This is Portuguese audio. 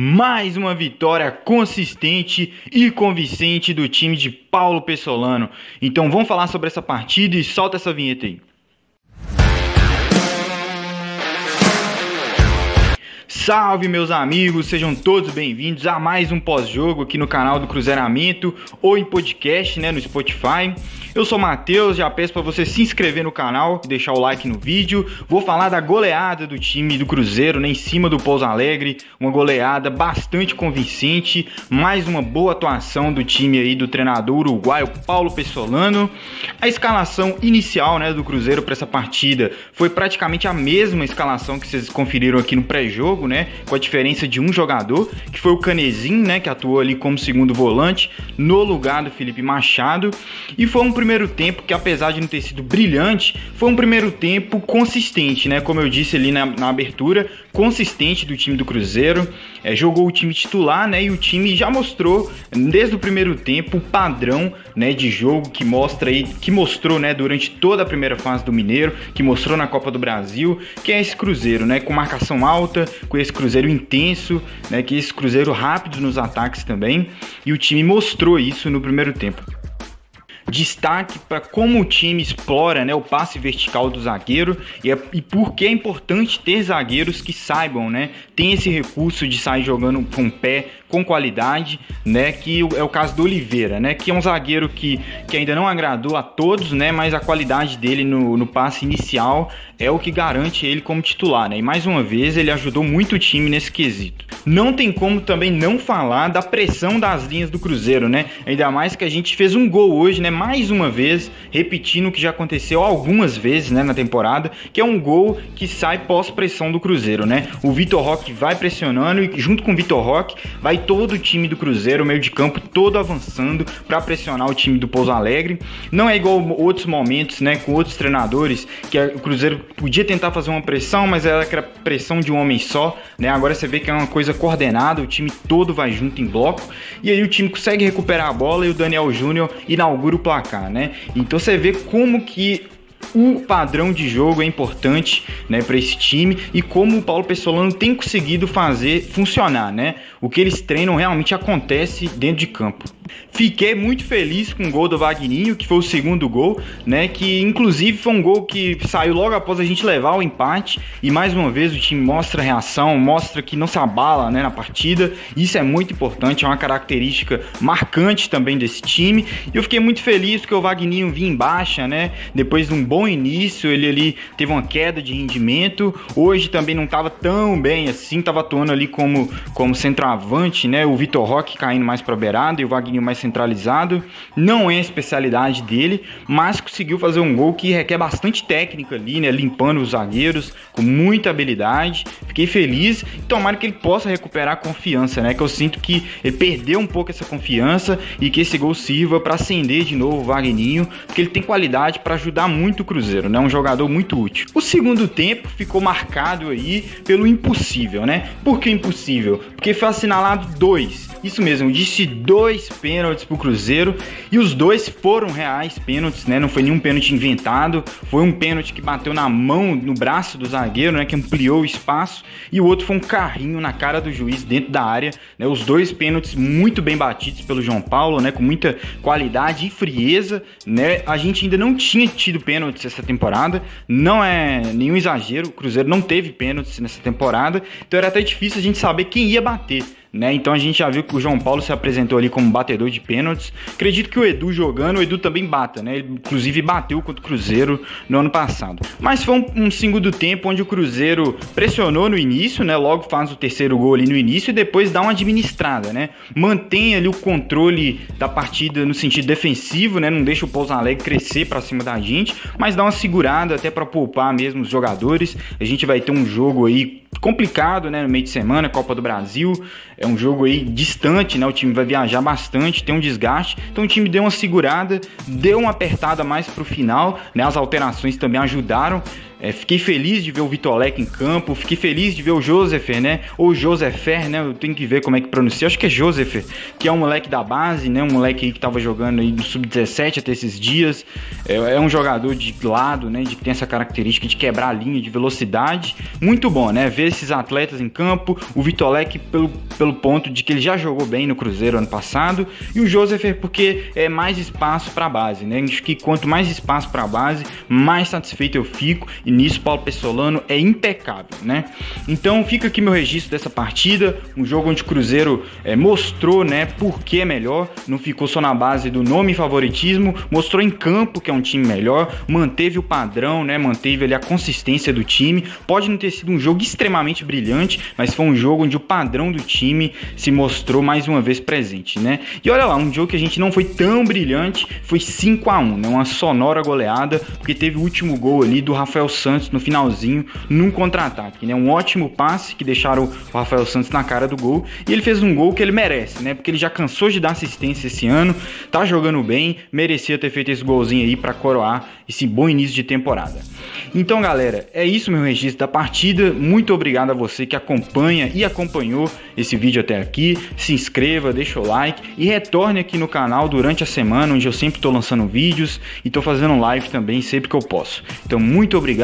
mais uma vitória consistente e convincente do time de Paulo Pessolano. Então vamos falar sobre essa partida e solta essa vinheta aí. Salve meus amigos, sejam todos bem-vindos a mais um pós-jogo aqui no canal do Cruzeiramento ou em podcast, né, no Spotify. Eu sou Matheus, já peço para você se inscrever no canal, deixar o like no vídeo. Vou falar da goleada do time do Cruzeiro, né, em cima do Pouso Alegre, uma goleada bastante convincente, mais uma boa atuação do time aí do treinador uruguaio Paulo Pessolano. A escalação inicial, né, do Cruzeiro para essa partida foi praticamente a mesma escalação que vocês conferiram aqui no pré-jogo, né? Né? Com a diferença de um jogador, que foi o Canezinho, né? Que atuou ali como segundo volante, no lugar do Felipe Machado. E foi um primeiro tempo que, apesar de não ter sido brilhante, foi um primeiro tempo consistente, né? Como eu disse ali na, na abertura, consistente do time do Cruzeiro. É, jogou o time titular, né? E o time já mostrou desde o primeiro tempo o padrão, né, de jogo que mostra aí, que mostrou, né, durante toda a primeira fase do Mineiro, que mostrou na Copa do Brasil, que é esse Cruzeiro, né, com marcação alta, com esse Cruzeiro intenso, né, que é esse Cruzeiro rápido nos ataques também. E o time mostrou isso no primeiro tempo destaque para como o time explora né, o passe vertical do zagueiro e, é, e por que é importante ter zagueiros que saibam, né, tem esse recurso de sair jogando com pé com qualidade, né, que é o caso do Oliveira, né, que é um zagueiro que, que ainda não agradou a todos, né, mas a qualidade dele no, no passe inicial é o que garante ele como titular, né, e mais uma vez ele ajudou muito o time nesse quesito. Não tem como também não falar da pressão das linhas do Cruzeiro, né, ainda mais que a gente fez um gol hoje, né, mais uma vez, repetindo o que já aconteceu algumas vezes né, na temporada, que é um gol que sai pós-pressão do Cruzeiro. Né? O Vitor Roque vai pressionando e junto com o Vitor Roque vai todo o time do Cruzeiro, meio de campo todo avançando para pressionar o time do Pouso Alegre. Não é igual outros momentos, né, com outros treinadores, que o Cruzeiro podia tentar fazer uma pressão, mas era aquela pressão de um homem só, né? Agora você vê que é uma coisa coordenada, o time todo vai junto em bloco, e aí o time consegue recuperar a bola e o Daniel Júnior inaugura o placar, né? Então você vê como que o padrão de jogo é importante né, para esse time e como o Paulo Pessolano tem conseguido fazer funcionar. Né? O que eles treinam realmente acontece dentro de campo. Fiquei muito feliz com o gol do Vagninho, que foi o segundo gol, né? Que inclusive foi um gol que saiu logo após a gente levar o empate. E mais uma vez o time mostra reação, mostra que não se abala né, na partida. Isso é muito importante, é uma característica marcante também desse time. E eu fiquei muito feliz porque o Vagninho vinha em baixa, né? Depois de um bom início, ele ali teve uma queda de rendimento. Hoje também não estava tão bem assim, estava atuando ali como, como centroavante, né? O Vitor Roque caindo mais para beirada e o Vagninho mais centralizado. Não é a especialidade dele, mas conseguiu fazer um gol que requer bastante técnica ali, né? Limpando os zagueiros com muita habilidade. Fiquei feliz e tomara que ele possa recuperar a confiança, né? Que eu sinto que ele perdeu um pouco essa confiança e que esse gol sirva para acender de novo o Vagninho, porque ele tem qualidade para ajudar muito o Cruzeiro, né? Um jogador muito útil. O segundo tempo ficou marcado aí pelo impossível, né? Por que impossível? Porque foi assinalado dois. Isso mesmo, disse dois pênaltis pro Cruzeiro e os dois foram reais pênaltis, né? Não foi nenhum pênalti inventado, foi um pênalti que bateu na mão, no braço do zagueiro, né? Que ampliou o espaço e o outro foi um carrinho na cara do juiz dentro da área, né? Os dois pênaltis muito bem batidos pelo João Paulo, né? Com muita qualidade e frieza, né? A gente ainda não tinha tido pênaltis essa temporada, não é nenhum exagero, o Cruzeiro não teve pênaltis nessa temporada, então era até difícil a gente saber quem ia bater. Né? Então a gente já viu que o João Paulo se apresentou ali como batedor de pênaltis. Acredito que o Edu jogando, o Edu também bata, né? Ele inclusive bateu contra o Cruzeiro no ano passado. Mas foi um, um segundo tempo onde o Cruzeiro pressionou no início, né? Logo faz o terceiro gol ali no início e depois dá uma administrada, né? Mantém ali o controle da partida no sentido defensivo, né? Não deixa o Pouso Alegre crescer para cima da gente, mas dá uma segurada até para poupar mesmo os jogadores. A gente vai ter um jogo aí complicado, né, no meio de semana, Copa do Brasil, é um jogo aí distante, né, o time vai viajar bastante, tem um desgaste, então o time deu uma segurada, deu uma apertada mais pro final, né, as alterações também ajudaram, É, fiquei feliz de ver o Vitolek em campo, fiquei feliz de ver o Josefer, né? Ou Josefer, né? Eu tenho que ver como é que pronuncia. Acho que é Josefer, que é um moleque da base, né? Um moleque que tava jogando aí no sub-17 até esses dias. É, é, um jogador de lado, né? De que tem essa característica de quebrar a linha, de velocidade. Muito bom, né? Ver esses atletas em campo. O Vitolek pelo, pelo ponto de que ele já jogou bem no Cruzeiro ano passado e o Josefer porque é mais espaço para base, né? Acho que quanto mais espaço para base, mais satisfeito eu fico e nisso Paulo Pessolano é impecável, né? Então fica aqui meu registro dessa partida, um jogo onde o Cruzeiro é, mostrou, né, por que é melhor, não ficou só na base do nome e favoritismo, mostrou em campo que é um time melhor, manteve o padrão, né, manteve ali a consistência do time. Pode não ter sido um jogo extremamente brilhante, mas foi um jogo onde o padrão do time se mostrou mais uma vez presente, né? E olha lá, um jogo que a gente não foi tão brilhante, foi 5 a 1, né? Uma sonora goleada, porque teve o último gol ali do Rafael Santos no finalzinho, num contra-ataque, né? Um ótimo passe que deixaram o Rafael Santos na cara do gol. E ele fez um gol que ele merece, né? Porque ele já cansou de dar assistência esse ano, tá jogando bem, merecia ter feito esse golzinho aí para coroar esse bom início de temporada. Então, galera, é isso meu registro da partida. Muito obrigado a você que acompanha e acompanhou esse vídeo até aqui. Se inscreva, deixa o like e retorne aqui no canal durante a semana, onde eu sempre estou lançando vídeos e estou fazendo live também sempre que eu posso. Então, muito